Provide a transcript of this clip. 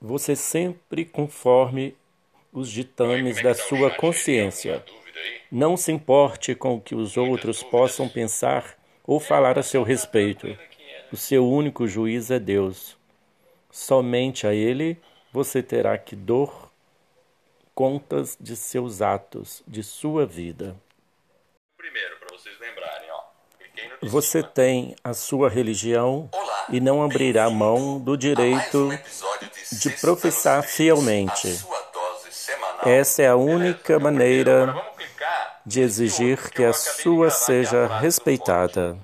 você sempre conforme os ditames da sua consciência. Não se importe com o que os outros possam pensar ou falar a seu respeito. O seu único juiz é Deus. Somente a Ele você terá que dar contas de seus atos, de sua vida. Primeiro, para vocês lembrarem, ó. Você tem a sua religião e não abrirá mão do direito de professar fielmente. Essa é a única maneira de exigir que a sua seja respeitada.